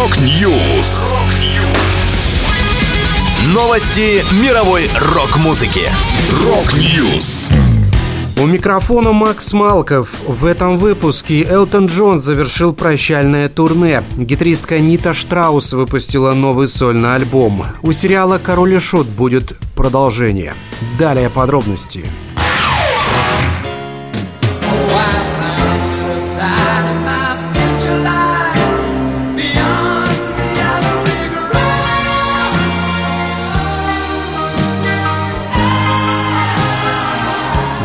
Rock News. Новости мировой рок-музыки. Rock News. У микрофона Макс Малков. В этом выпуске Элтон Джон завершил прощальное турне. Гитаристка Нита Штраус выпустила новый сольный альбом. У сериала «Король и Шут» будет продолжение. Далее подробности.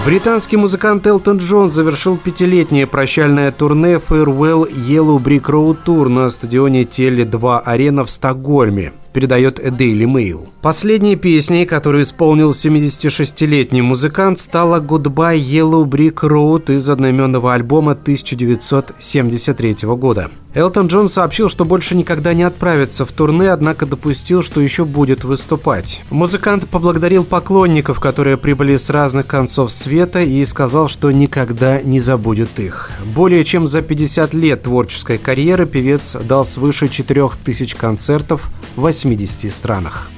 Британский музыкант Элтон Джон завершил пятилетнее прощальное турне Farewell Yellow Brick Road Tour на стадионе Теле-2 Арена в Стокгольме передает Daily Mail. Последней песней, которую исполнил 76-летний музыкант, стала «Goodbye Yellow Brick Road» из одноименного альбома 1973 года. Элтон Джон сообщил, что больше никогда не отправится в турне, однако допустил, что еще будет выступать. Музыкант поблагодарил поклонников, которые прибыли с разных концов света, и сказал, что никогда не забудет их. Более чем за 50 лет творческой карьеры певец дал свыше 4000 концертов в 80 странах.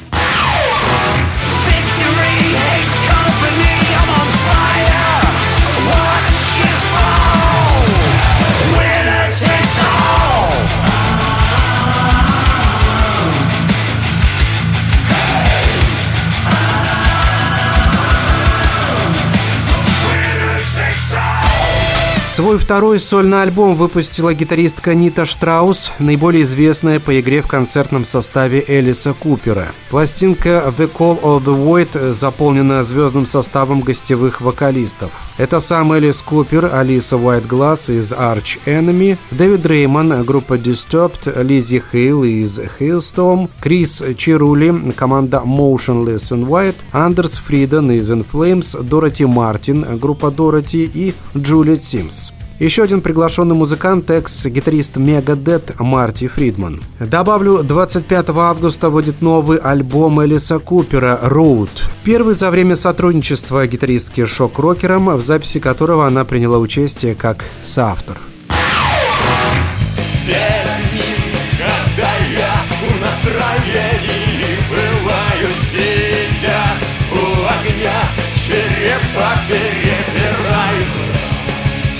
Свой второй сольный альбом выпустила гитаристка Нита Штраус, наиболее известная по игре в концертном составе Элиса Купера. Пластинка «The Call of the Void» заполнена звездным составом гостевых вокалистов. Это сам Элис Купер, Алиса Уайтгласс из Arch Enemy, Дэвид Рейман, группа Disturbed, Лизи Хейл из Hailstorm, Крис Чирули, команда Motionless in White, Андерс Фриден из In Flames, Дороти Мартин, группа Дороти и Джулиет Симс. Еще один приглашенный музыкант, экс-гитарист Мегадет Марти Фридман. Добавлю, 25 августа выйдет новый альбом Элиса Купера «Road». Первый за время сотрудничества гитаристки шок-рокером, в записи которого она приняла участие как соавтор. когда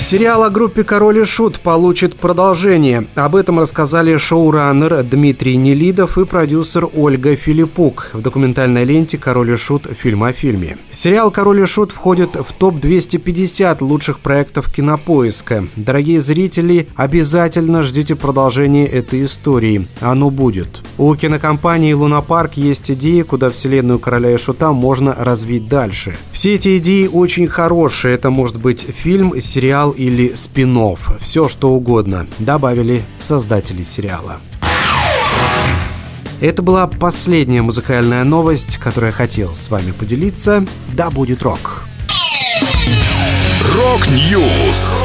Сериал о группе «Король и Шут» получит продолжение. Об этом рассказали шоураннер Дмитрий Нелидов и продюсер Ольга Филиппук в документальной ленте «Король и Шут. Фильм о фильме». Сериал «Король и Шут» входит в топ-250 лучших проектов кинопоиска. Дорогие зрители, обязательно ждите продолжения этой истории. Оно будет. У кинокомпании «Лунапарк» есть идеи, куда вселенную «Короля и Шута» можно развить дальше. Все эти идеи очень хорошие. Это может быть фильм, сериал или спин -офф. Все что угодно, добавили создатели сериала. Это была последняя музыкальная новость, которую я хотел с вами поделиться. Да будет рок! Rock News!